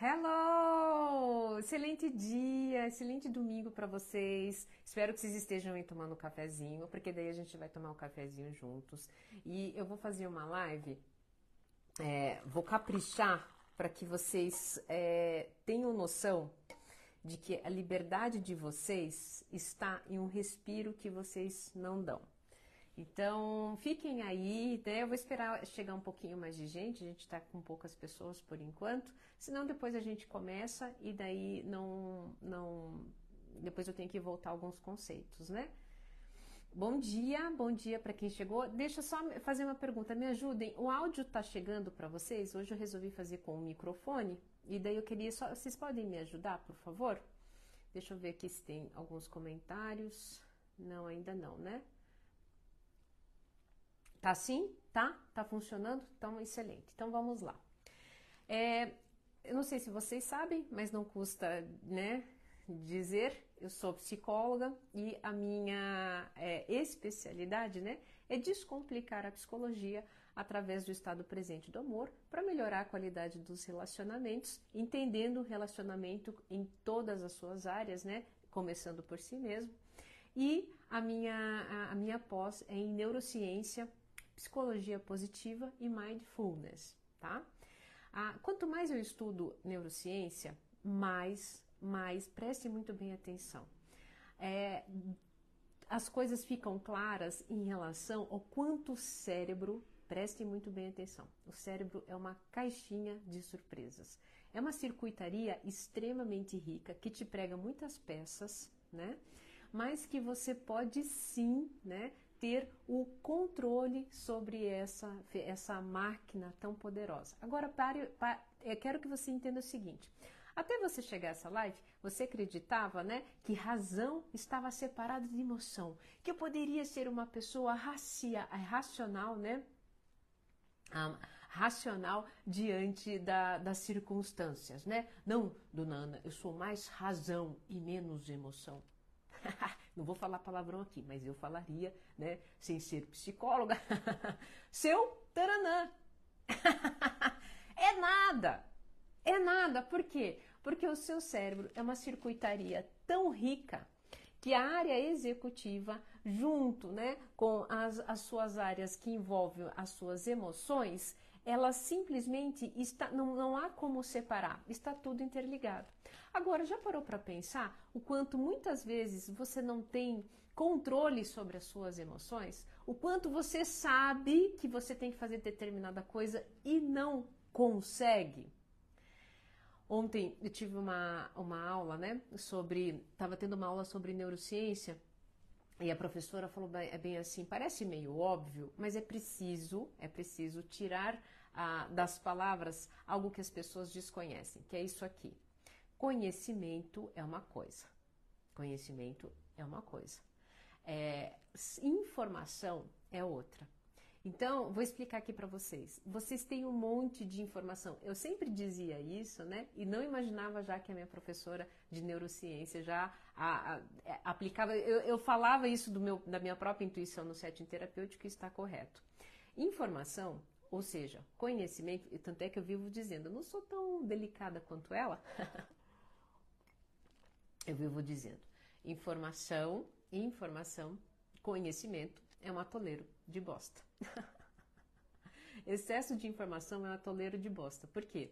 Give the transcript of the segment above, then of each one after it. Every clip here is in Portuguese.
Hello! Excelente dia, excelente domingo para vocês. Espero que vocês estejam aí tomando um cafezinho, porque daí a gente vai tomar um cafezinho juntos. E eu vou fazer uma live, é, vou caprichar para que vocês é, tenham noção de que a liberdade de vocês está em um respiro que vocês não dão. Então, fiquem aí, né? Eu vou esperar chegar um pouquinho mais de gente, a gente está com poucas pessoas por enquanto, senão depois a gente começa e daí não, não, depois eu tenho que voltar alguns conceitos, né? Bom dia, bom dia para quem chegou. Deixa eu só fazer uma pergunta, me ajudem. O áudio está chegando para vocês? Hoje eu resolvi fazer com o microfone e daí eu queria só, vocês podem me ajudar, por favor? Deixa eu ver aqui se tem alguns comentários. Não, ainda não, né? Tá sim? Tá? Tá funcionando? Então, excelente. Então, vamos lá. É, eu não sei se vocês sabem, mas não custa, né, dizer. Eu sou psicóloga e a minha é, especialidade, né, é descomplicar a psicologia através do estado presente do amor para melhorar a qualidade dos relacionamentos, entendendo o relacionamento em todas as suas áreas, né, começando por si mesmo. E a minha, a, a minha pós é em neurociência psicologia positiva e mindfulness, tá? Ah, quanto mais eu estudo neurociência, mais, mais preste muito bem atenção. É, as coisas ficam claras em relação ao quanto o cérebro, preste muito bem atenção, o cérebro é uma caixinha de surpresas. É uma circuitaria extremamente rica que te prega muitas peças, né? Mas que você pode sim, né, ter o controle sobre essa, essa máquina tão poderosa. Agora, pare, pare, eu quero que você entenda o seguinte. Até você chegar a essa live, você acreditava, né, que razão estava separada de emoção, que eu poderia ser uma pessoa racia, racional, né, um, racional diante da, das circunstâncias, né? Não, dona Ana, eu sou mais razão e menos emoção. não vou falar palavrão aqui, mas eu falaria, né, sem ser psicóloga, seu taranã. é nada, é nada, por quê? Porque o seu cérebro é uma circuitaria tão rica que a área executiva, junto né, com as, as suas áreas que envolvem as suas emoções, ela simplesmente está, não, não há como separar, está tudo interligado. Agora, já parou para pensar o quanto muitas vezes você não tem controle sobre as suas emoções? O quanto você sabe que você tem que fazer determinada coisa e não consegue? Ontem eu tive uma, uma aula, né, sobre, estava tendo uma aula sobre neurociência e a professora falou é bem assim, parece meio óbvio, mas é preciso, é preciso tirar ah, das palavras algo que as pessoas desconhecem, que é isso aqui. Conhecimento é uma coisa. Conhecimento é uma coisa. É, informação é outra. Então, vou explicar aqui para vocês. Vocês têm um monte de informação. Eu sempre dizia isso, né? E não imaginava já que a minha professora de neurociência já a, a, é, aplicava. Eu, eu, falava isso meu, da minha própria intuição no setting terapêutico e está correto. Informação ou seja, conhecimento, e tanto é que eu vivo dizendo, eu não sou tão delicada quanto ela. eu vivo dizendo, informação, informação, conhecimento é um atoleiro de bosta. Excesso de informação é um atoleiro de bosta. Por quê?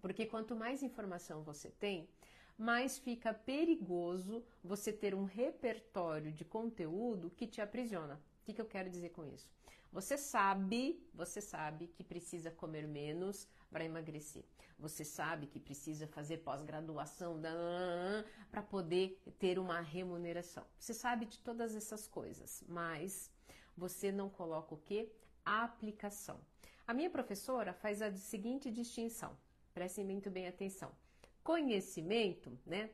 Porque quanto mais informação você tem, mais fica perigoso você ter um repertório de conteúdo que te aprisiona. O que, que eu quero dizer com isso? Você sabe, você sabe que precisa comer menos para emagrecer. Você sabe que precisa fazer pós-graduação para poder ter uma remuneração. Você sabe de todas essas coisas, mas você não coloca o que? A aplicação. A minha professora faz a seguinte distinção. Prestem muito bem atenção. Conhecimento, né?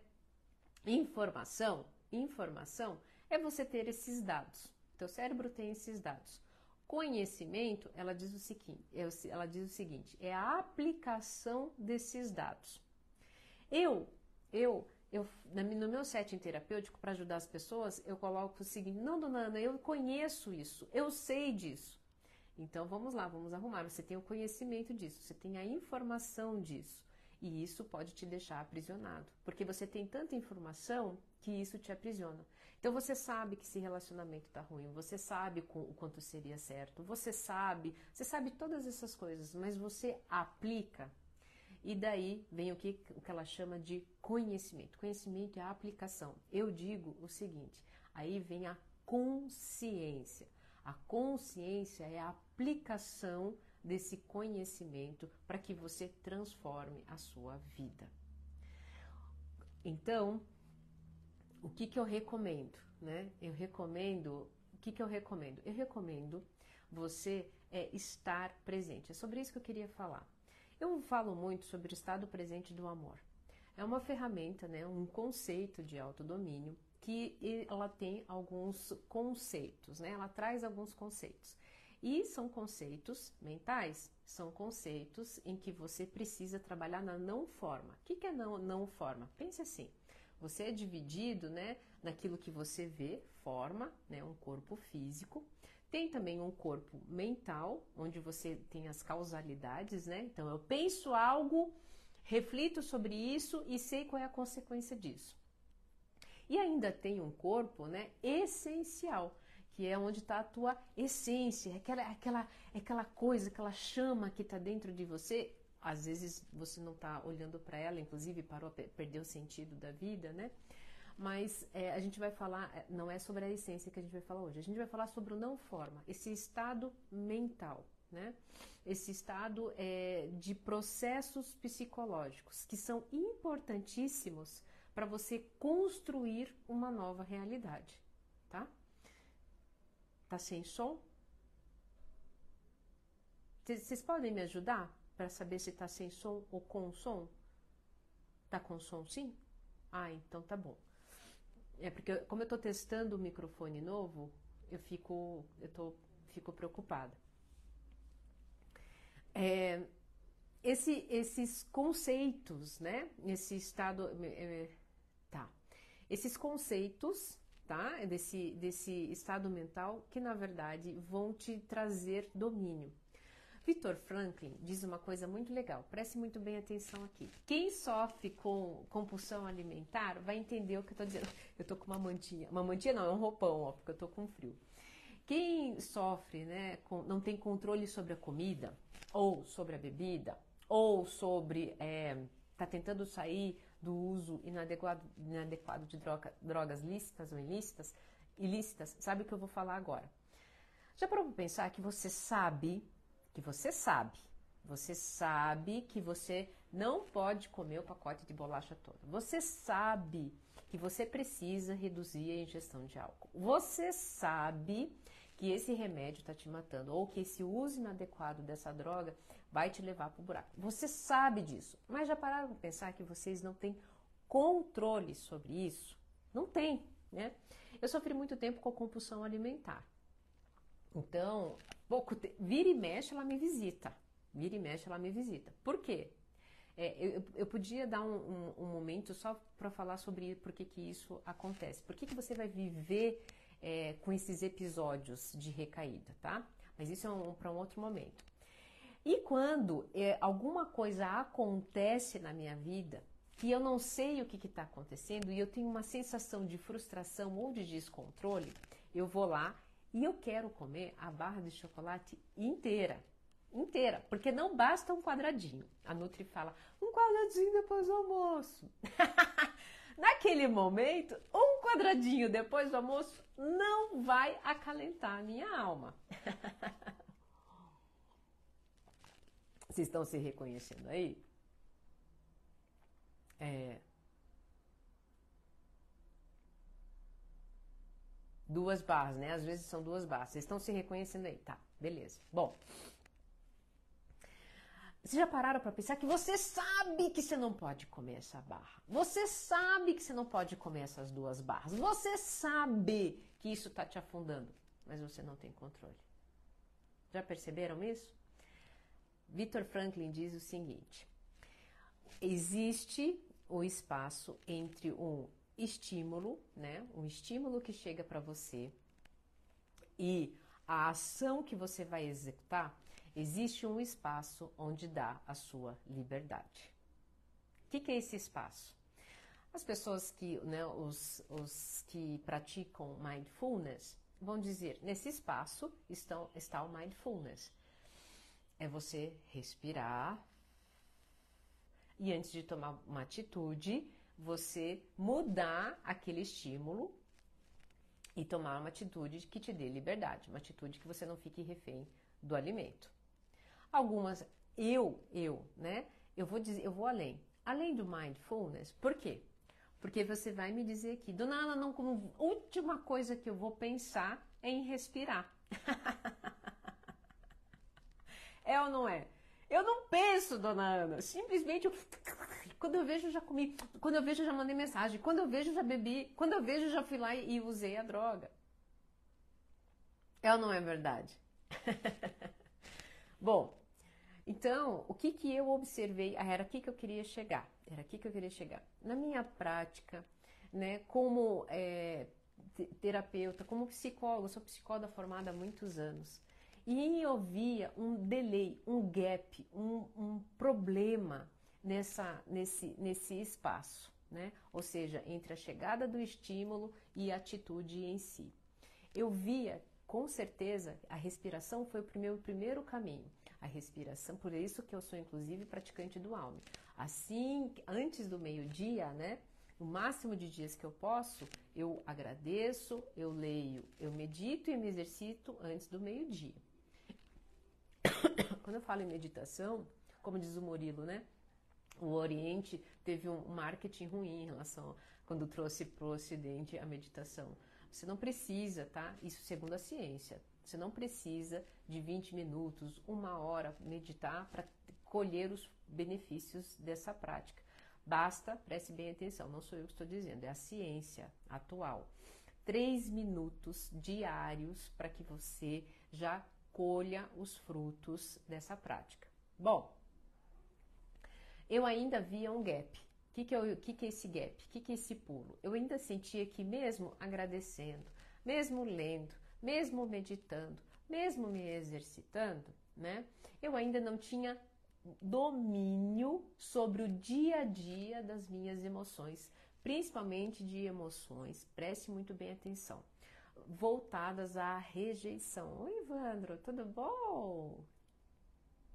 Informação, informação é você ter esses dados. Teu cérebro tem esses dados. Conhecimento, ela diz o seguinte, ela diz o seguinte, é a aplicação desses dados. Eu, eu, eu no meu setting terapêutico para ajudar as pessoas, eu coloco o seguinte: não, dona Ana, eu conheço isso, eu sei disso. Então vamos lá, vamos arrumar. Você tem o conhecimento disso, você tem a informação disso. E isso pode te deixar aprisionado, porque você tem tanta informação que isso te aprisiona. Então você sabe que esse relacionamento tá ruim, você sabe o quanto seria certo, você sabe, você sabe todas essas coisas, mas você aplica. E daí vem o que, o que ela chama de conhecimento. Conhecimento é a aplicação. Eu digo o seguinte: aí vem a consciência. A consciência é a aplicação desse conhecimento para que você transforme a sua vida. Então, o que, que eu recomendo? Né? Eu recomendo. O que, que eu recomendo? Eu recomendo você é, estar presente. É sobre isso que eu queria falar. Eu falo muito sobre o estado presente do amor. É uma ferramenta, né, um conceito de autodomínio que ela tem alguns conceitos, né? Ela traz alguns conceitos. E são conceitos mentais, são conceitos em que você precisa trabalhar na não forma. O que é não, não forma? Pense assim: você é dividido né, naquilo que você vê, forma, né, um corpo físico. Tem também um corpo mental, onde você tem as causalidades, né? Então eu penso algo, reflito sobre isso e sei qual é a consequência disso. E ainda tem um corpo né, essencial, que é onde está a tua essência, aquela, aquela, aquela coisa, aquela chama que está dentro de você. Às vezes você não está olhando para ela, inclusive parou a perder o sentido da vida, né? Mas é, a gente vai falar, é, não é sobre a essência que a gente vai falar hoje, a gente vai falar sobre o não forma, esse estado mental, né? Esse estado é, de processos psicológicos que são importantíssimos para você construir uma nova realidade, tá? Tá sem som? Vocês podem me ajudar para saber se tá sem som ou com som? Tá com som sim? Ah, então tá bom. É porque como eu tô testando o microfone novo, eu fico eu tô fico preocupada. É, esse, esses conceitos, né? Esse estado, é, tá? Esses conceitos tá? Desse, desse estado mental que na verdade vão te trazer domínio. Victor Franklin diz uma coisa muito legal, preste muito bem atenção aqui. Quem sofre com compulsão alimentar vai entender o que eu estou dizendo. Eu estou com uma mantinha, uma mantinha não, é um roupão, ó, porque eu estou com frio. Quem sofre, né, com, não tem controle sobre a comida, ou sobre a bebida, ou sobre, é, tá tentando sair do uso inadequado, inadequado de droga, drogas lícitas ou ilícitas, ilícitas, sabe o que eu vou falar agora? Já parou para pensar que você sabe, que você sabe, você sabe que você não pode comer o pacote de bolacha todo. Você sabe que você precisa reduzir a ingestão de álcool. Você sabe que esse remédio está te matando ou que esse uso inadequado dessa droga vai te levar para o buraco. Você sabe disso, mas já pararam para pensar que vocês não têm controle sobre isso? Não tem, né? Eu sofri muito tempo com compulsão alimentar. Então, pouco te... vira e mexe ela me visita. Vira e mexe ela me visita. Por quê? É, eu, eu, podia dar um, um, um momento só para falar sobre por que, que isso acontece. Por que, que você vai viver é, com esses episódios de recaída, tá? Mas isso é um, para um outro momento. E quando é, alguma coisa acontece na minha vida que eu não sei o que está acontecendo e eu tenho uma sensação de frustração ou de descontrole, eu vou lá e eu quero comer a barra de chocolate inteira. Inteira, porque não basta um quadradinho. A Nutri fala, um quadradinho depois do almoço. Naquele momento, um quadradinho depois do almoço não vai acalentar a minha alma. Vocês estão se reconhecendo aí? É... Duas barras, né? Às vezes são duas barras. Vocês estão se reconhecendo aí? Tá, beleza. Bom. Vocês já pararam para pensar que você sabe que você não pode comer essa barra? Você sabe que você não pode comer essas duas barras? Você sabe que isso está te afundando, mas você não tem controle. Já perceberam isso? Victor Franklin diz o seguinte: existe o espaço entre um estímulo, né, um estímulo que chega para você e a ação que você vai executar, existe um espaço onde dá a sua liberdade. que, que é esse espaço? As pessoas que, né, os, os que praticam mindfulness vão dizer, nesse espaço estão, está o mindfulness. É você respirar e antes de tomar uma atitude, você mudar aquele estímulo e tomar uma atitude que te dê liberdade, uma atitude que você não fique refém do alimento. Algumas, eu, eu, né? Eu vou dizer, eu vou além. Além do mindfulness, por quê? Porque você vai me dizer aqui, dona Ana, não, como última coisa que eu vou pensar é em respirar. é ou não é? Eu não penso, dona Ana. Simplesmente eu... quando eu vejo já comi, quando eu vejo já mandei mensagem, quando eu vejo já bebi, quando eu vejo já fui lá e usei a droga. É ou não é verdade? Bom, então, o que que eu observei? Ah, era aqui que eu queria chegar. Era aqui que eu queria chegar. Na minha prática, né, como é, terapeuta, como psicóloga, sou psicóloga formada há muitos anos. E eu via um delay, um gap, um, um problema nessa, nesse, nesse espaço, né? Ou seja, entre a chegada do estímulo e a atitude em si. Eu via, com certeza, a respiração foi o meu primeiro caminho. A respiração, por isso que eu sou inclusive praticante do Alme. Assim, antes do meio-dia, né? o máximo de dias que eu posso, eu agradeço, eu leio, eu medito e me exercito antes do meio-dia. Quando eu falo em meditação, como diz o Murilo, né? O Oriente teve um marketing ruim em relação quando trouxe para o Ocidente a meditação. Você não precisa, tá? Isso segundo a ciência. Você não precisa de 20 minutos, uma hora meditar para colher os benefícios dessa prática. Basta, preste bem atenção, não sou eu que estou dizendo, é a ciência atual. Três minutos diários para que você já colha os frutos dessa prática. Bom, eu ainda via um gap. O que, que, que, que é esse gap? O que, que é esse pulo? Eu ainda sentia que, mesmo agradecendo, mesmo lendo, mesmo meditando, mesmo me exercitando, né? Eu ainda não tinha domínio sobre o dia a dia das minhas emoções, principalmente de emoções, preste muito bem atenção voltadas à rejeição. Oi, Ivandro, tudo bom?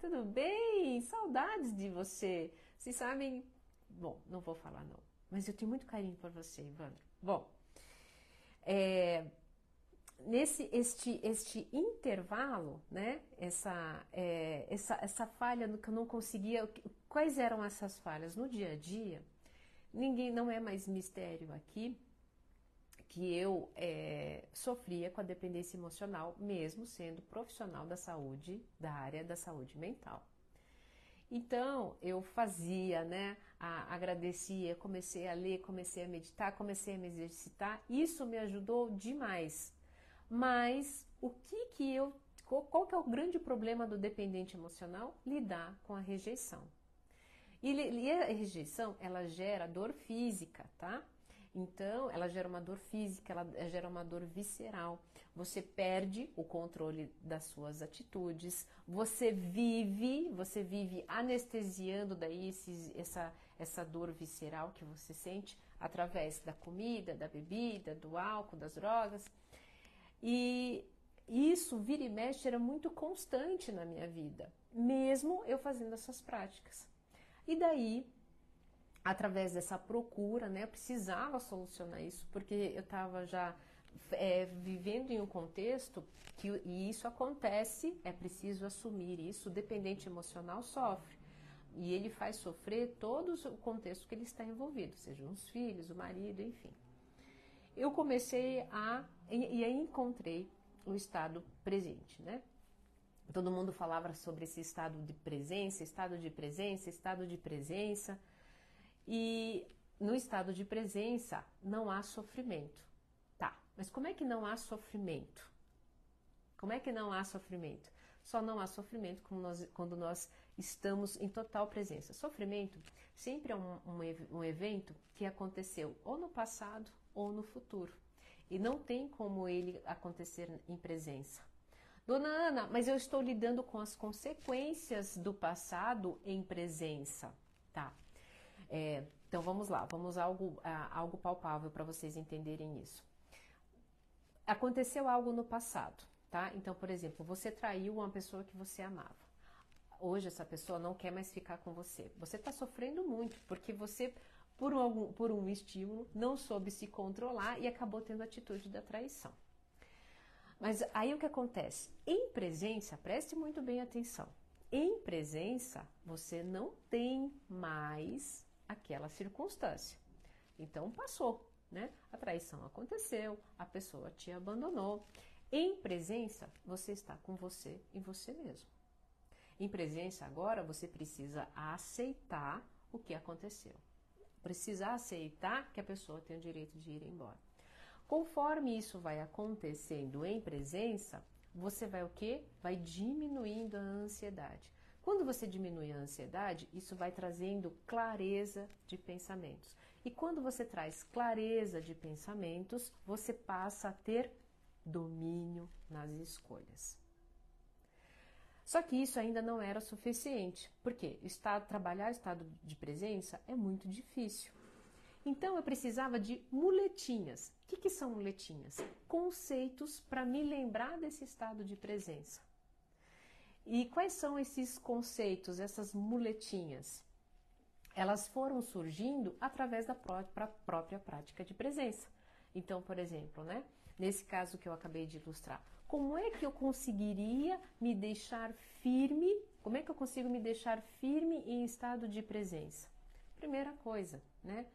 Tudo bem? Saudades de você. Vocês sabem. Bom, não vou falar não, mas eu tenho muito carinho por você, Ivandro. Bom, é, nesse este, este intervalo, né? Essa, é, essa, essa falha que eu não conseguia. Quais eram essas falhas no dia a dia? Ninguém não é mais mistério aqui que eu é, sofria com a dependência emocional, mesmo sendo profissional da saúde, da área da saúde mental. Então eu fazia, né? A, agradecia, comecei a ler, comecei a meditar, comecei a me exercitar. Isso me ajudou demais. Mas o que que eu, qual que é o grande problema do dependente emocional? Lidar com a rejeição. E, e a rejeição ela gera dor física, tá? Então, ela gera uma dor física, ela gera uma dor visceral. Você perde o controle das suas atitudes, você vive, você vive anestesiando daí essa, essa dor visceral que você sente através da comida, da bebida, do álcool, das drogas. E isso, vira e mexe, era muito constante na minha vida, mesmo eu fazendo essas práticas. E daí através dessa procura, né, eu precisava solucionar isso, porque eu estava já é, vivendo em um contexto que e isso acontece, é preciso assumir isso, o dependente emocional sofre. E ele faz sofrer todo o contexto que ele está envolvido, sejam os filhos, o marido, enfim. Eu comecei a. E aí encontrei o estado presente, né? Todo mundo falava sobre esse estado de presença, estado de presença, estado de presença. E no estado de presença não há sofrimento. Tá, mas como é que não há sofrimento? Como é que não há sofrimento? Só não há sofrimento nós, quando nós estamos em total presença. Sofrimento sempre é um, um, um evento que aconteceu ou no passado ou no futuro. E não tem como ele acontecer em presença. Dona Ana, mas eu estou lidando com as consequências do passado em presença. Tá. É, então vamos lá, vamos algo, a, algo palpável para vocês entenderem isso. Aconteceu algo no passado, tá? Então, por exemplo, você traiu uma pessoa que você amava. Hoje essa pessoa não quer mais ficar com você. Você está sofrendo muito porque você, por um, por um estímulo, não soube se controlar e acabou tendo a atitude da traição. Mas aí o que acontece? Em presença, preste muito bem atenção. Em presença, você não tem mais aquela circunstância. Então passou, né? A traição aconteceu, a pessoa te abandonou. Em presença, você está com você e você mesmo. Em presença, agora você precisa aceitar o que aconteceu. Precisa aceitar que a pessoa tem o direito de ir embora. Conforme isso vai acontecendo em presença, você vai o quê? Vai diminuindo a ansiedade. Quando você diminui a ansiedade, isso vai trazendo clareza de pensamentos. E quando você traz clareza de pensamentos, você passa a ter domínio nas escolhas. Só que isso ainda não era suficiente, porque estado, trabalhar estado de presença é muito difícil. Então eu precisava de muletinhas. O que, que são muletinhas? Conceitos para me lembrar desse estado de presença. E quais são esses conceitos, essas muletinhas? Elas foram surgindo através da própria, prática de presença. Então, por exemplo, né, nesse caso que eu acabei de ilustrar, como é que eu conseguiria me deixar firme? Como é que eu consigo me deixar firme em estado de presença? Primeira coisa, né?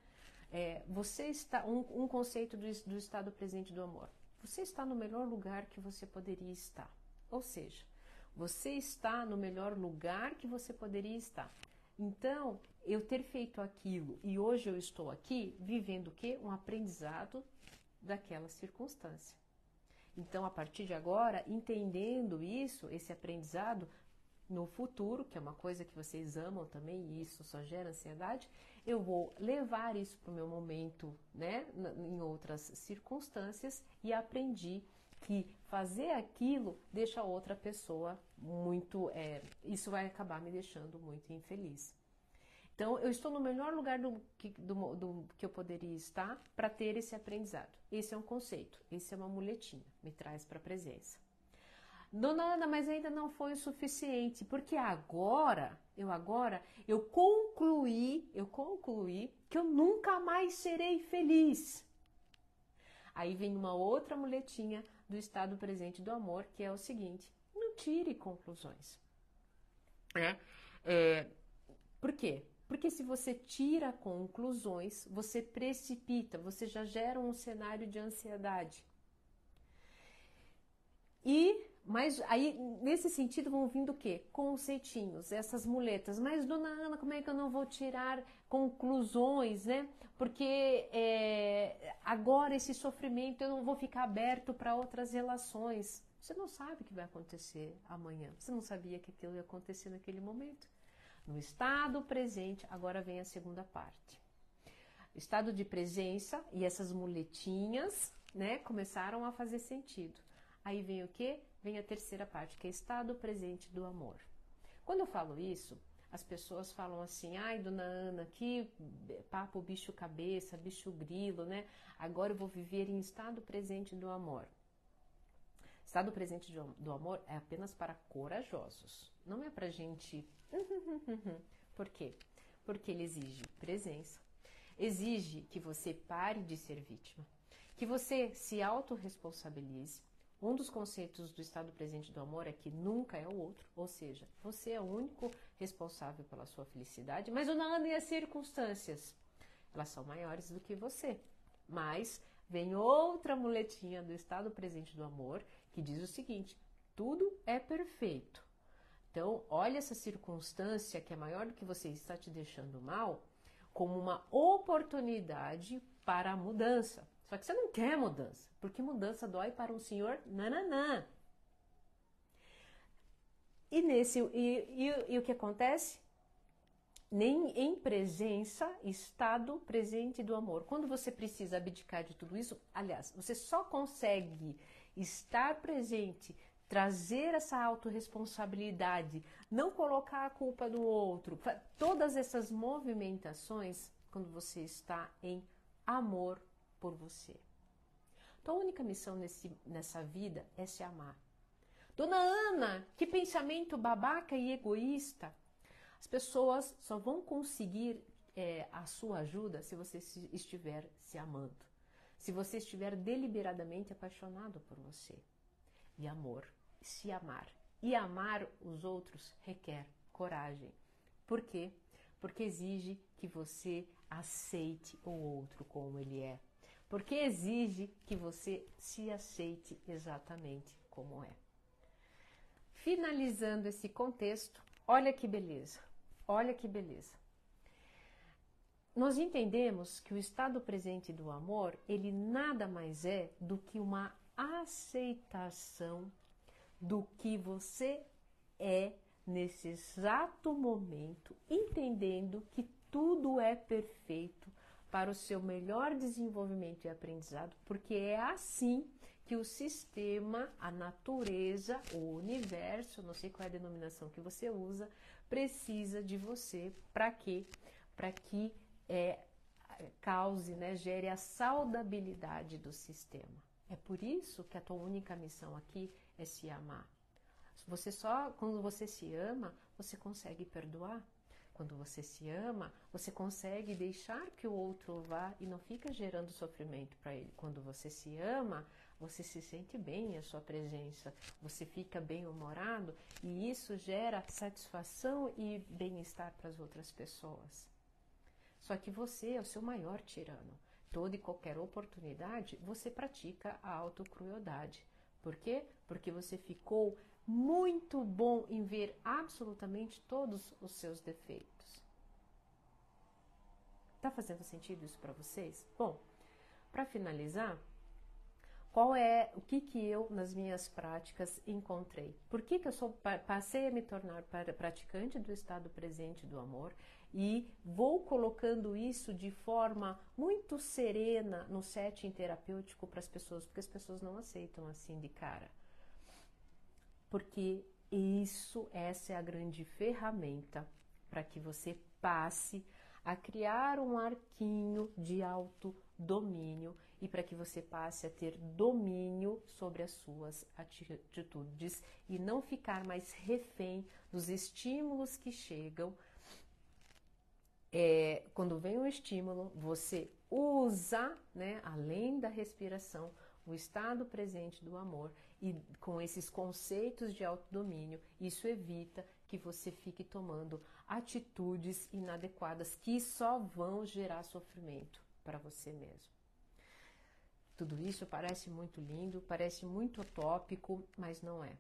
É, você está um, um conceito do, do estado presente do amor. Você está no melhor lugar que você poderia estar. Ou seja, você está no melhor lugar que você poderia estar. Então, eu ter feito aquilo e hoje eu estou aqui vivendo o quê? Um aprendizado daquela circunstância. Então, a partir de agora, entendendo isso, esse aprendizado, no futuro, que é uma coisa que vocês amam também e isso só gera ansiedade, eu vou levar isso para o meu momento, né, em outras circunstâncias e aprendi que fazer aquilo deixa outra pessoa muito, é, isso vai acabar me deixando muito infeliz. Então, eu estou no melhor lugar do que, do, do, que eu poderia estar para ter esse aprendizado. Esse é um conceito, esse é uma muletinha, me traz para a presença. Dona Ana, mas ainda não foi o suficiente, porque agora, eu agora, eu concluí, eu concluí que eu nunca mais serei feliz. Aí vem uma outra muletinha do estado presente do amor, que é o seguinte: não tire conclusões. É, é, por quê? Porque se você tira conclusões, você precipita, você já gera um cenário de ansiedade. E mas aí, nesse sentido, vão vindo o quê? Conceitinhos, essas muletas. Mas, dona Ana, como é que eu não vou tirar conclusões, né? Porque é, agora esse sofrimento eu não vou ficar aberto para outras relações. Você não sabe o que vai acontecer amanhã. Você não sabia que aquilo ia acontecer naquele momento. No estado presente, agora vem a segunda parte. Estado de presença e essas muletinhas, né, começaram a fazer sentido. Aí vem o que? Vem a terceira parte, que é estado presente do amor. Quando eu falo isso, as pessoas falam assim: ai, dona Ana, que papo bicho cabeça, bicho grilo, né? Agora eu vou viver em estado presente do amor. Estado presente do amor é apenas para corajosos, não é para gente. Por quê? Porque ele exige presença, exige que você pare de ser vítima, que você se autorresponsabilize, um dos conceitos do estado presente do amor é que nunca é o outro, ou seja, você é o único responsável pela sua felicidade, mas o nada e as circunstâncias, elas são maiores do que você. Mas vem outra muletinha do estado presente do amor que diz o seguinte: tudo é perfeito. Então, olha essa circunstância que é maior do que você está te deixando mal como uma oportunidade para a mudança. Só que você não quer mudança, porque mudança dói para um senhor nananã. E, nesse, e, e, e o que acontece? Nem em presença, estado presente do amor. Quando você precisa abdicar de tudo isso, aliás, você só consegue estar presente, trazer essa autorresponsabilidade, não colocar a culpa no outro, todas essas movimentações quando você está em amor por você. Então a única missão nesse, nessa vida é se amar. Dona Ana, que pensamento babaca e egoísta. As pessoas só vão conseguir é, a sua ajuda se você estiver se amando. Se você estiver deliberadamente apaixonado por você. E amor, se amar. E amar os outros requer coragem. Por quê? Porque exige que você aceite o outro como ele é. Porque exige que você se aceite exatamente como é. Finalizando esse contexto, olha que beleza, olha que beleza. Nós entendemos que o estado presente do amor, ele nada mais é do que uma aceitação do que você é nesse exato momento, entendendo que tudo é perfeito para o seu melhor desenvolvimento e aprendizado, porque é assim que o sistema, a natureza, o universo, não sei qual é a denominação que você usa, precisa de você para quê? Para que é, cause, né, gere a saudabilidade do sistema. É por isso que a tua única missão aqui é se amar. Você só quando você se ama, você consegue perdoar. Quando você se ama, você consegue deixar que o outro vá e não fica gerando sofrimento para ele. Quando você se ama, você se sente bem em a sua presença, você fica bem-humorado e isso gera satisfação e bem-estar para as outras pessoas. Só que você é o seu maior tirano. Toda e qualquer oportunidade você pratica a autocrueldade. Por quê? Porque você ficou muito bom em ver absolutamente todos os seus defeitos. Tá fazendo sentido isso para vocês? Bom, para finalizar, qual é o que que eu nas minhas práticas encontrei? Por que que eu sou passei a me tornar praticante do estado presente do amor e vou colocando isso de forma muito serena no setting terapêutico para as pessoas, porque as pessoas não aceitam assim de cara. Porque isso, essa é a grande ferramenta para que você passe a criar um arquinho de autodomínio e para que você passe a ter domínio sobre as suas atitudes e não ficar mais refém dos estímulos que chegam. É, quando vem um estímulo, você usa, né, além da respiração, o estado presente do amor e com esses conceitos de autodomínio, isso evita que você fique tomando atitudes inadequadas que só vão gerar sofrimento para você mesmo. Tudo isso parece muito lindo, parece muito utópico, mas não é.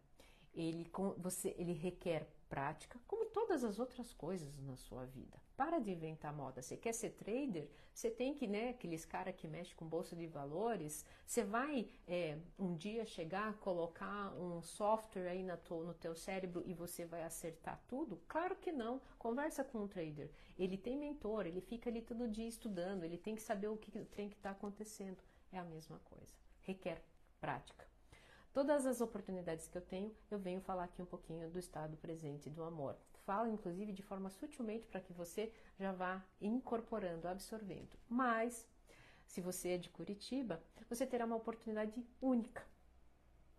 Ele, você, ele requer prática, como todas as outras coisas na sua vida. Para de inventar moda. Você quer ser trader? Você tem que, né, aqueles caras que mexem com bolsa de valores, você vai é, um dia chegar, colocar um software aí na to, no teu cérebro e você vai acertar tudo? Claro que não. Conversa com um trader. Ele tem mentor, ele fica ali todo dia estudando, ele tem que saber o que tem que estar tá acontecendo é a mesma coisa. Requer prática. Todas as oportunidades que eu tenho, eu venho falar aqui um pouquinho do estado presente do amor. Falo, inclusive, de forma sutilmente para que você já vá incorporando, absorvendo. Mas, se você é de Curitiba, você terá uma oportunidade única.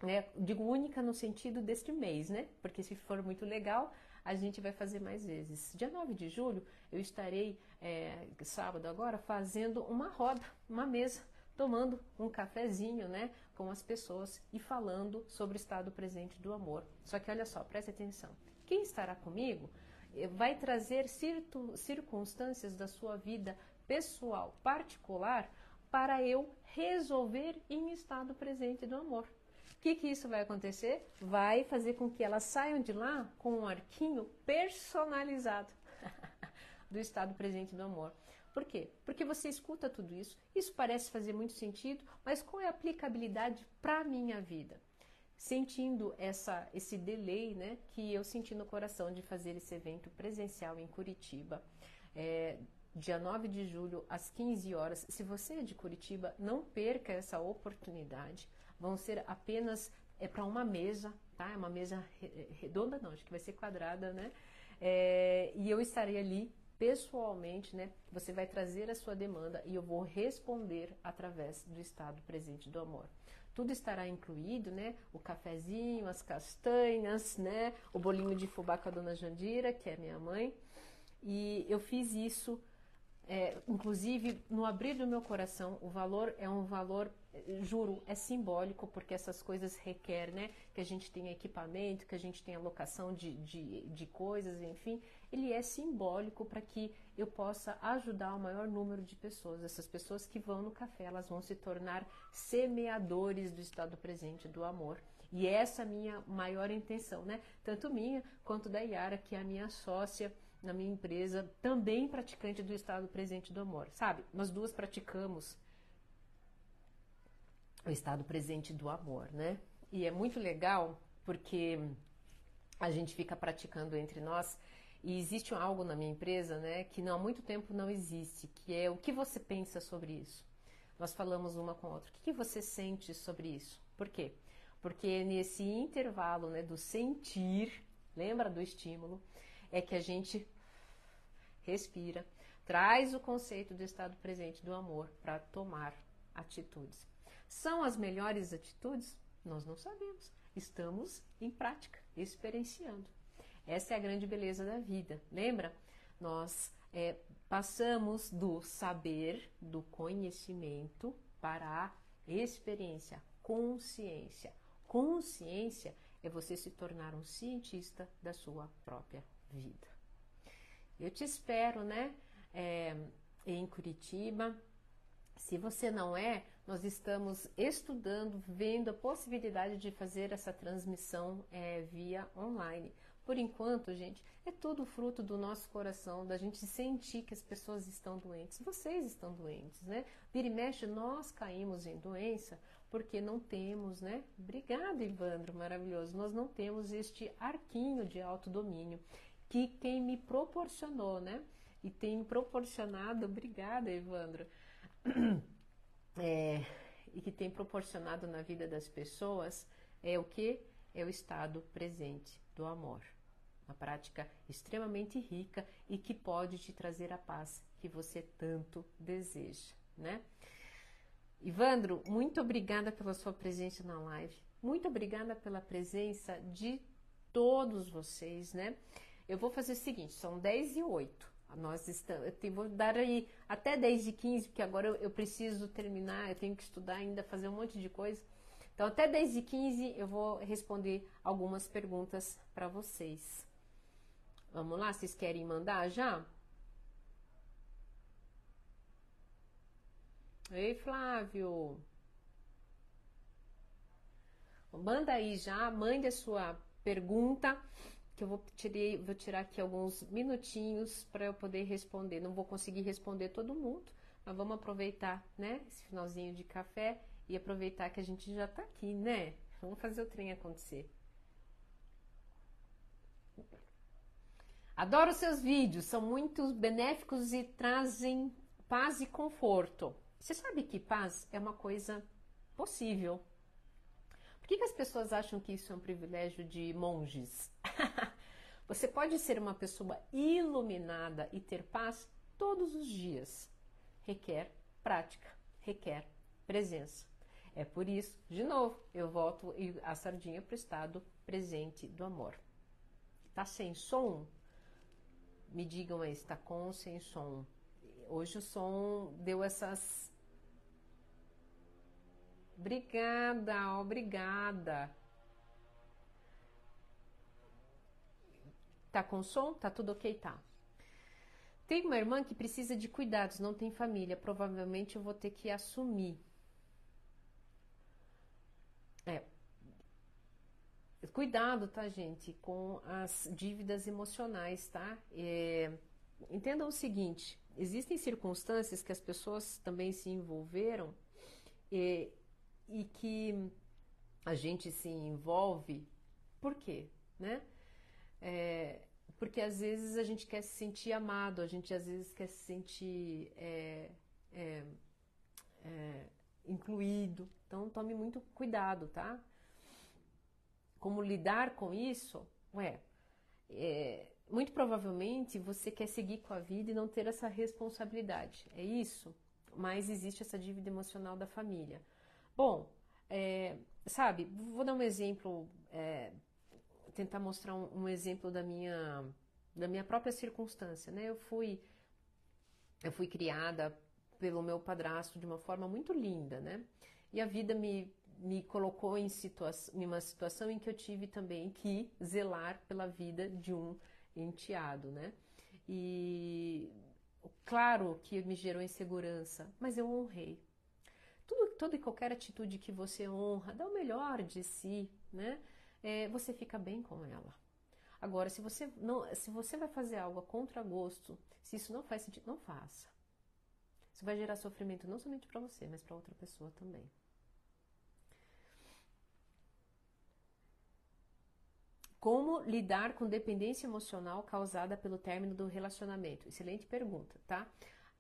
Né? Digo única no sentido deste mês, né? Porque se for muito legal, a gente vai fazer mais vezes. Dia 9 de julho, eu estarei, é, sábado agora, fazendo uma roda, uma mesa tomando um cafezinho, né, com as pessoas e falando sobre o estado presente do amor. Só que olha só, preste atenção. Quem estará comigo eh, vai trazer circunstâncias da sua vida pessoal, particular, para eu resolver em estado presente do amor. O que, que isso vai acontecer? Vai fazer com que elas saiam de lá com um arquinho personalizado do estado presente do amor. Por quê? Porque você escuta tudo isso, isso parece fazer muito sentido, mas qual é a aplicabilidade para a minha vida? Sentindo essa, esse delay né, que eu senti no coração de fazer esse evento presencial em Curitiba, é, dia 9 de julho, às 15 horas. Se você é de Curitiba, não perca essa oportunidade. Vão ser apenas é para uma mesa, tá? É uma mesa redonda, não, acho que vai ser quadrada, né? É, e eu estarei ali pessoalmente, né? Você vai trazer a sua demanda e eu vou responder através do estado presente do amor. Tudo estará incluído, né? O cafezinho, as castanhas, né? O bolinho de fubá com a dona Jandira, que é minha mãe. E eu fiz isso é, inclusive, no abrir do meu coração, o valor é um valor, juro, é simbólico, porque essas coisas requerem né, que a gente tenha equipamento, que a gente tenha locação de, de, de coisas, enfim. Ele é simbólico para que eu possa ajudar o maior número de pessoas. Essas pessoas que vão no café, elas vão se tornar semeadores do estado presente do amor. E essa é a minha maior intenção, né? Tanto minha quanto da Yara, que é a minha sócia na minha empresa, também praticante do estado presente do amor. Sabe, nós duas praticamos o estado presente do amor, né? E é muito legal porque a gente fica praticando entre nós e existe algo na minha empresa, né, que não, há muito tempo não existe, que é o que você pensa sobre isso. Nós falamos uma com a outra. O que, que você sente sobre isso? Por quê? Porque nesse intervalo, né, do sentir, lembra do estímulo, é que a gente respira, traz o conceito do estado presente do amor para tomar atitudes. São as melhores atitudes? Nós não sabemos. Estamos em prática, experienciando. Essa é a grande beleza da vida. Lembra? Nós é, passamos do saber, do conhecimento, para a experiência, consciência. Consciência é você se tornar um cientista da sua própria vida. Eu te espero, né? É, em Curitiba. Se você não é, nós estamos estudando, vendo a possibilidade de fazer essa transmissão é, via online. Por enquanto, gente, é tudo fruto do nosso coração, da gente sentir que as pessoas estão doentes. Vocês estão doentes, né? Vira e mexe, nós caímos em doença porque não temos, né? Obrigada, Ivandro, maravilhoso. Nós não temos este arquinho de autodomínio que quem me proporcionou, né? E tem proporcionado, obrigada, Evandro, é, e que tem proporcionado na vida das pessoas é o que? É o estado presente do amor. Uma prática extremamente rica e que pode te trazer a paz que você tanto deseja, né? Ivandro, muito obrigada pela sua presença na live. Muito obrigada pela presença de todos vocês, né? Eu vou fazer o seguinte, são 10 e 8. Nós estamos, eu vou dar aí até 10 e 15, porque agora eu, eu, preciso terminar, eu tenho que estudar ainda, fazer um monte de coisa. Então, até 10 e 15 eu vou responder algumas perguntas para vocês. Vamos lá, vocês querem mandar já? Ei, Flávio. Manda aí já, mande a sua pergunta que eu vou, tirei, vou tirar aqui alguns minutinhos para eu poder responder. Não vou conseguir responder todo mundo, mas vamos aproveitar, né, esse finalzinho de café e aproveitar que a gente já está aqui, né? Vamos fazer o trem acontecer. Adoro seus vídeos, são muito benéficos e trazem paz e conforto. Você sabe que paz é uma coisa possível, por que, que as pessoas acham que isso é um privilégio de monges? Você pode ser uma pessoa iluminada e ter paz todos os dias. Requer prática, requer presença. É por isso, de novo, eu volto a sardinha para o estado presente do amor. Tá sem som? Me digam aí, está com ou sem som? Hoje o som deu essas Obrigada, obrigada. Tá com som? Tá tudo ok? Tá. Tem uma irmã que precisa de cuidados, não tem família. Provavelmente eu vou ter que assumir. É. Cuidado, tá, gente, com as dívidas emocionais, tá? É, entendam o seguinte: existem circunstâncias que as pessoas também se envolveram e e que a gente se envolve, por quê? Né? É, porque às vezes a gente quer se sentir amado, a gente às vezes quer se sentir é, é, é incluído. Então tome muito cuidado, tá? Como lidar com isso? Ué, é, muito provavelmente você quer seguir com a vida e não ter essa responsabilidade. É isso? Mas existe essa dívida emocional da família. Bom, é, sabe, vou dar um exemplo, é, tentar mostrar um, um, exemplo da minha, da minha própria circunstância, né? Eu fui, eu fui criada pelo meu padrasto de uma forma muito linda, né? E a vida me, me colocou em, uma situação em que eu tive também que zelar pela vida de um enteado, né? E claro que me gerou insegurança, mas eu honrei. Tudo, toda e qualquer atitude que você honra, dá o melhor de si, né? É, você fica bem com ela. Agora, se você não, se você vai fazer algo a contragosto, se isso não faz sentido, não faça. Isso vai gerar sofrimento não somente para você, mas para outra pessoa também. Como lidar com dependência emocional causada pelo término do relacionamento? Excelente pergunta, tá?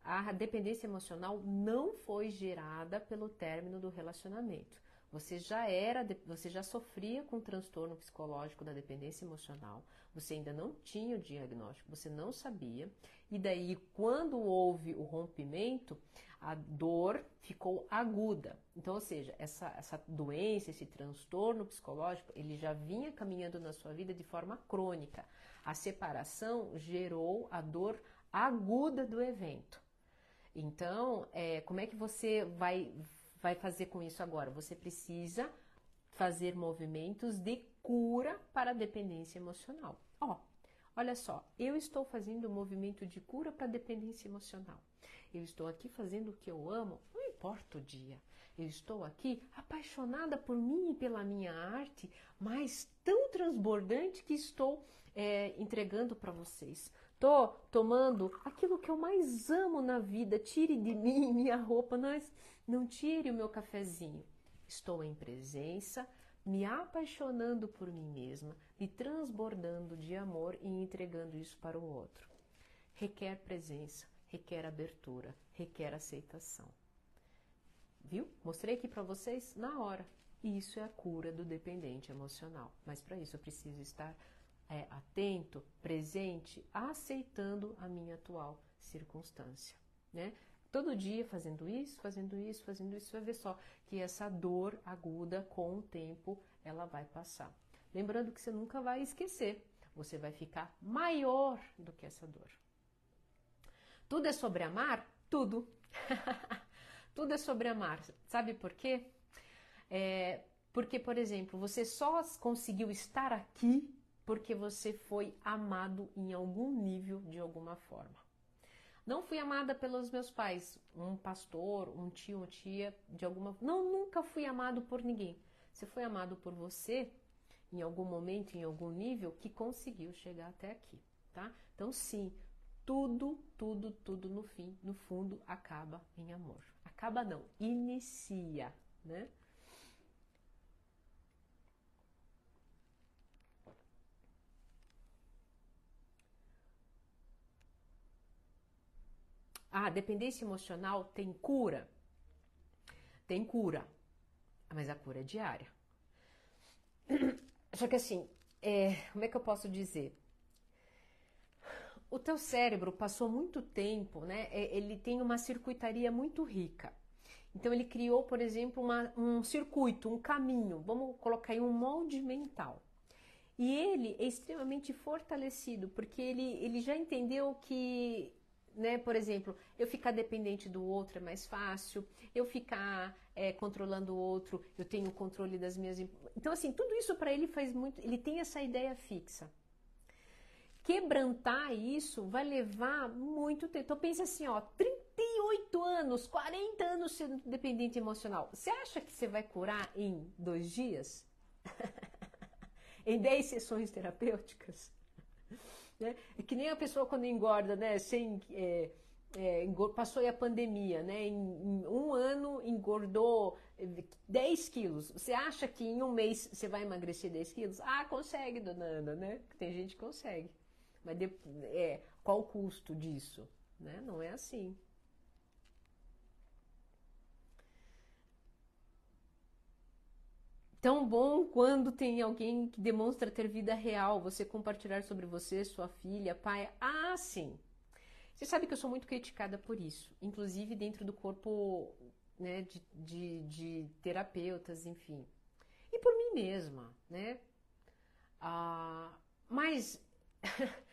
A dependência emocional não foi gerada pelo término do relacionamento. Você já era, você já sofria com transtorno psicológico da dependência emocional, você ainda não tinha o diagnóstico, você não sabia, e daí quando houve o rompimento, a dor ficou aguda. Então, ou seja, essa, essa doença, esse transtorno psicológico, ele já vinha caminhando na sua vida de forma crônica. A separação gerou a dor aguda do evento. Então, é, como é que você vai vai fazer com isso agora? Você precisa fazer movimentos de cura para a dependência emocional. Ó, olha só, eu estou fazendo um movimento de cura para a dependência emocional. Eu estou aqui fazendo o que eu amo, não importa o dia. Eu estou aqui apaixonada por mim e pela minha arte, mas tão transbordante que estou é, entregando para vocês. Tô tomando aquilo que eu mais amo na vida. Tire de mim minha roupa, mas não tire o meu cafezinho. Estou em presença, me apaixonando por mim mesma, me transbordando de amor e entregando isso para o outro. Requer presença, requer abertura, requer aceitação. Viu? Mostrei aqui para vocês na hora. Isso é a cura do dependente emocional. Mas para isso eu preciso estar é, atento, presente, aceitando a minha atual circunstância, né? Todo dia fazendo isso, fazendo isso, fazendo isso, vai ver só que essa dor aguda, com o tempo, ela vai passar. Lembrando que você nunca vai esquecer, você vai ficar maior do que essa dor. Tudo é sobre amar? Tudo. Tudo é sobre amar. Sabe por quê? É, porque, por exemplo, você só conseguiu estar aqui porque você foi amado em algum nível, de alguma forma. Não fui amada pelos meus pais, um pastor, um tio, uma tia, de alguma Não, nunca fui amado por ninguém. Você foi amado por você em algum momento, em algum nível, que conseguiu chegar até aqui, tá? Então, sim, tudo, tudo, tudo no fim, no fundo, acaba em amor. Acaba não, inicia, né? Ah, dependência emocional tem cura? Tem cura, mas a cura é diária. Só que assim, é, como é que eu posso dizer? O teu cérebro passou muito tempo, né? É, ele tem uma circuitaria muito rica. Então ele criou, por exemplo, uma, um circuito, um caminho, vamos colocar aí um molde mental. E ele é extremamente fortalecido, porque ele, ele já entendeu que né? Por exemplo, eu ficar dependente do outro é mais fácil, eu ficar é, controlando o outro, eu tenho o controle das minhas. Então, assim, tudo isso para ele faz muito. Ele tem essa ideia fixa. Quebrantar isso vai levar muito tempo. Então, pensa assim, ó, 38 anos, 40 anos sendo dependente emocional. Você acha que você vai curar em dois dias? em 10 sessões terapêuticas? Né? É que nem a pessoa quando engorda, né? Sem, é, é, passou a pandemia, né? Em, em, um ano engordou 10 quilos. Você acha que em um mês você vai emagrecer 10 quilos? Ah, consegue, dona Ana, né? Tem gente que consegue. Mas de, é, qual o custo disso? Né? Não é assim. tão bom quando tem alguém que demonstra ter vida real, você compartilhar sobre você, sua filha, pai. Ah, sim. Você sabe que eu sou muito criticada por isso, inclusive dentro do corpo né, de, de, de terapeutas, enfim. E por mim mesma, né? Ah, mas,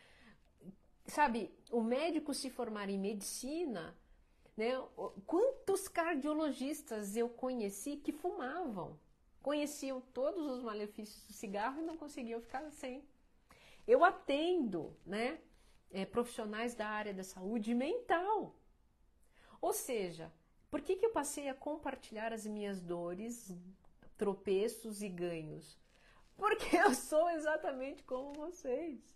sabe, o médico se formar em medicina, né? Quantos cardiologistas eu conheci que fumavam? Conheciam todos os malefícios do cigarro e não conseguiam ficar sem. Eu atendo, né? É, profissionais da área da saúde mental. Ou seja, por que, que eu passei a compartilhar as minhas dores, tropeços e ganhos? Porque eu sou exatamente como vocês.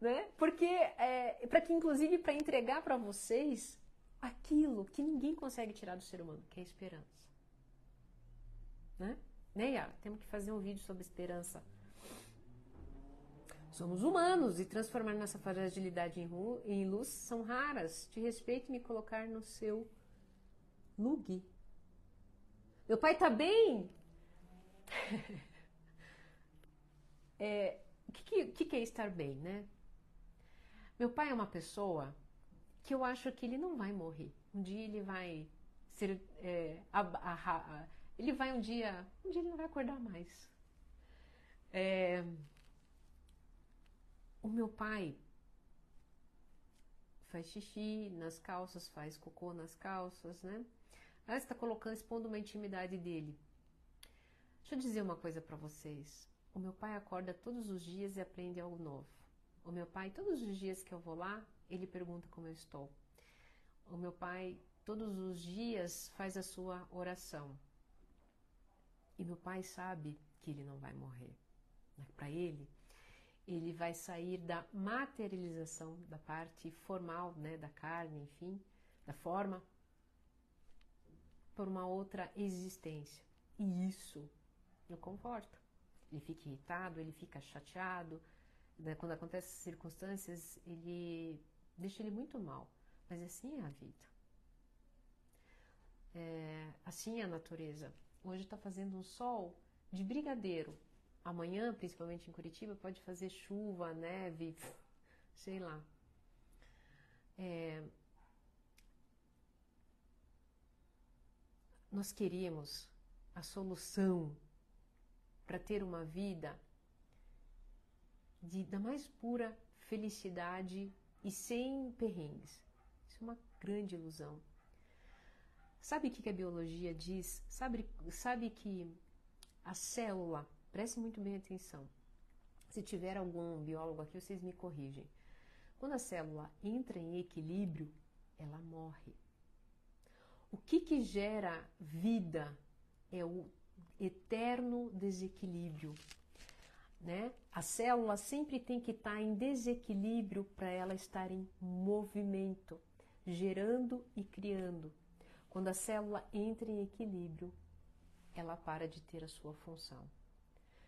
Né? Porque, é, para que inclusive para entregar para vocês aquilo que ninguém consegue tirar do ser humano, que é a esperança. Né? Né, Temos que fazer um vídeo sobre esperança. Somos humanos e transformar nossa fragilidade em, em luz são raras. Te respeito e me colocar no seu Lugue. Meu pai tá bem? é, o que, que, que é estar bem, né? Meu pai é uma pessoa que eu acho que ele não vai morrer. Um dia ele vai ser. É, a, a, a, ele vai um dia. Um dia ele não vai acordar mais. É, o meu pai faz xixi nas calças, faz cocô nas calças, né? Ah, está colocando, expondo uma intimidade dele. Deixa eu dizer uma coisa para vocês. O meu pai acorda todos os dias e aprende algo novo. O meu pai, todos os dias que eu vou lá, ele pergunta como eu estou. O meu pai, todos os dias, faz a sua oração. E meu pai sabe que ele não vai morrer. Para ele, ele vai sair da materialização da parte formal, né, da carne, enfim, da forma, por uma outra existência. E isso o conforta. Ele fica irritado, ele fica chateado. Né? Quando acontecem circunstâncias, ele deixa ele muito mal. Mas assim é a vida. É, assim é a natureza. Hoje está fazendo um sol de brigadeiro. Amanhã, principalmente em Curitiba, pode fazer chuva, neve, sei lá. É, nós queríamos a solução para ter uma vida de, da mais pura felicidade e sem perrengues. Isso é uma grande ilusão. Sabe o que a biologia diz? Sabe, sabe que a célula, preste muito bem atenção. Se tiver algum biólogo aqui, vocês me corrigem. Quando a célula entra em equilíbrio, ela morre. O que, que gera vida é o eterno desequilíbrio. Né? A célula sempre tem que estar em desequilíbrio para ela estar em movimento, gerando e criando. Quando a célula entra em equilíbrio, ela para de ter a sua função.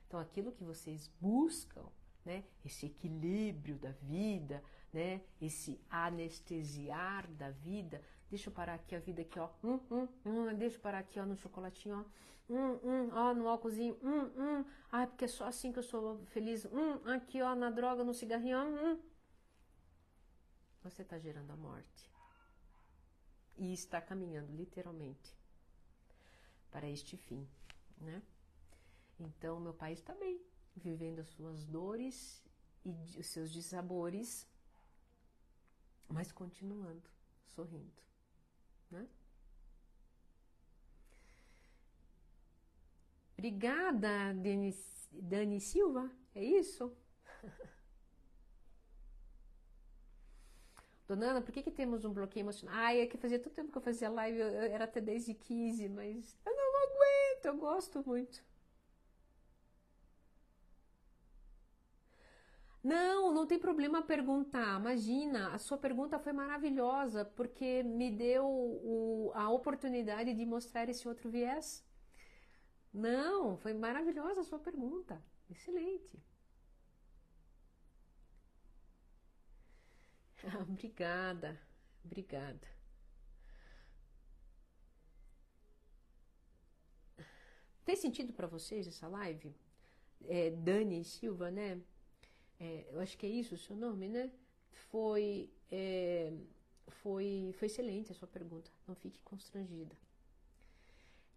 Então, aquilo que vocês buscam, né, esse equilíbrio da vida, né, esse anestesiar da vida, Deixa eu parar aqui a vida aqui, ó. Hum, hum, hum. Deixa eu parar aqui, ó, no chocolatinho, ó. Hum, hum, ó, no álcoolzinho. Hum, hum. Ai, porque é só assim que eu sou feliz. Hum, aqui, ó, na droga, no cigarrinho, hum. Você está gerando a morte. E está caminhando, literalmente, para este fim, né? Então, meu pai está bem, vivendo as suas dores e os seus dissabores, mas continuando, sorrindo. Né? Obrigada, Denis, Dani Silva. É isso? Dona Ana, por que, que temos um bloqueio emocional? Ai, é que fazia tanto tempo que eu fazia live, eu, eu era até 10 e 15, mas eu não aguento, eu gosto muito. Não, não tem problema perguntar. Imagina, a sua pergunta foi maravilhosa porque me deu o, a oportunidade de mostrar esse outro viés. Não, foi maravilhosa a sua pergunta. Excelente. obrigada, obrigada. Fez sentido para vocês essa live? É, Dani Silva, né? É, eu acho que é isso o seu nome, né? Foi, é, foi, foi excelente a sua pergunta. Não fique constrangida.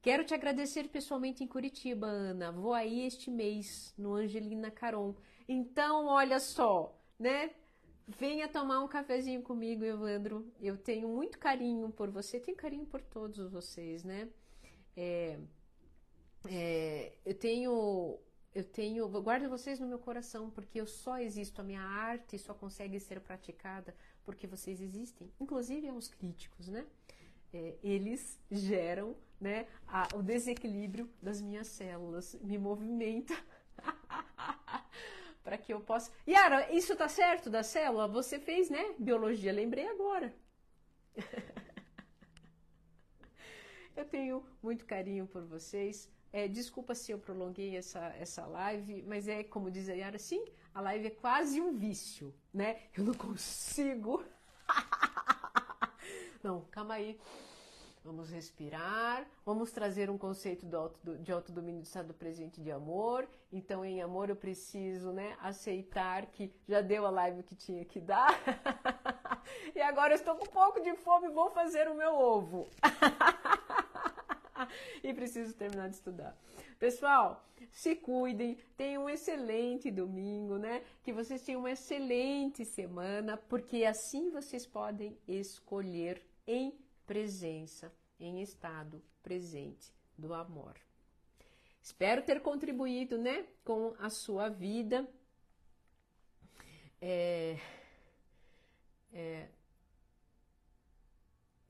Quero te agradecer pessoalmente em Curitiba, Ana. Vou aí este mês no Angelina Caron. Então, olha só, né? Venha tomar um cafezinho comigo, Evandro. Eu tenho muito carinho por você, tenho carinho por todos vocês, né? É, é, eu tenho, eu tenho, eu guardo vocês no meu coração porque eu só existo, a minha arte só consegue ser praticada porque vocês existem, inclusive aos críticos, né? É, eles geram, né, a, o desequilíbrio das minhas células, me movimenta para que eu possa. Yara, isso tá certo da célula? Você fez, né? Biologia, lembrei agora. eu tenho muito carinho por vocês. É, desculpa se eu prolonguei essa, essa live, mas é como diz a Yara, sim, a live é quase um vício, né? Eu não consigo. não, calma aí. Vamos respirar, vamos trazer um conceito do auto, de autodomínio do estado presente de amor. Então, em amor, eu preciso né, aceitar que já deu a live que tinha que dar. e agora eu estou com um pouco de fome, vou fazer o meu ovo. e preciso terminar de estudar. Pessoal, se cuidem, tenham um excelente domingo, né? Que vocês tenham uma excelente semana, porque assim vocês podem escolher em presença, em estado presente do amor. Espero ter contribuído, né, com a sua vida. É, é,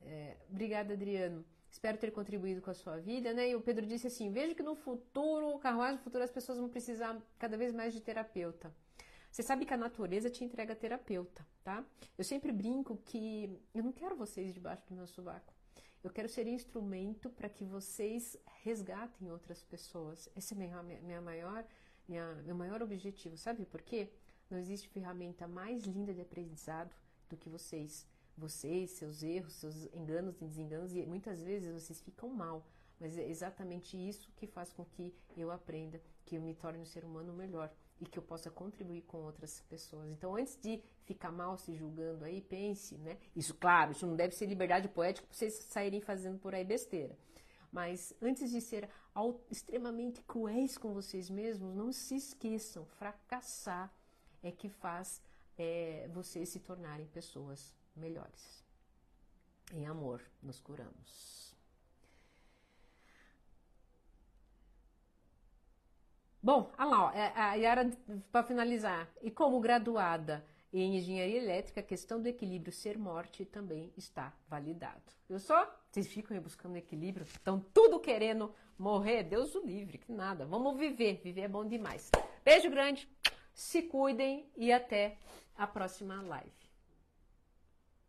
é, obrigada, Adriano. Espero ter contribuído com a sua vida, né? E o Pedro disse assim: vejo que no futuro, carruagem no futuro, as pessoas vão precisar cada vez mais de terapeuta. Você sabe que a natureza te entrega terapeuta, tá? Eu sempre brinco que eu não quero vocês debaixo do meu sovaco. Eu quero ser instrumento para que vocês resgatem outras pessoas. Esse é minha, minha maior, minha, meu maior objetivo. Sabe por quê? Não existe ferramenta mais linda de aprendizado do que vocês vocês, seus erros, seus enganos e desenganos, e muitas vezes vocês ficam mal, mas é exatamente isso que faz com que eu aprenda, que eu me torne um ser humano melhor e que eu possa contribuir com outras pessoas. Então, antes de ficar mal se julgando aí, pense, né? Isso, claro, isso não deve ser liberdade poética para vocês saírem fazendo por aí besteira. Mas antes de ser extremamente cruéis com vocês mesmos, não se esqueçam, fracassar é que faz é, vocês se tornarem pessoas melhores. Em amor nos curamos. Bom, olha lá, ó, é, a Yara, para finalizar, e como graduada em engenharia elétrica, a questão do equilíbrio ser-morte também está validado. Eu só? Vocês ficam aí buscando equilíbrio? Estão tudo querendo morrer? Deus o livre, que nada. Vamos viver, viver é bom demais. Beijo grande, se cuidem e até a próxima live.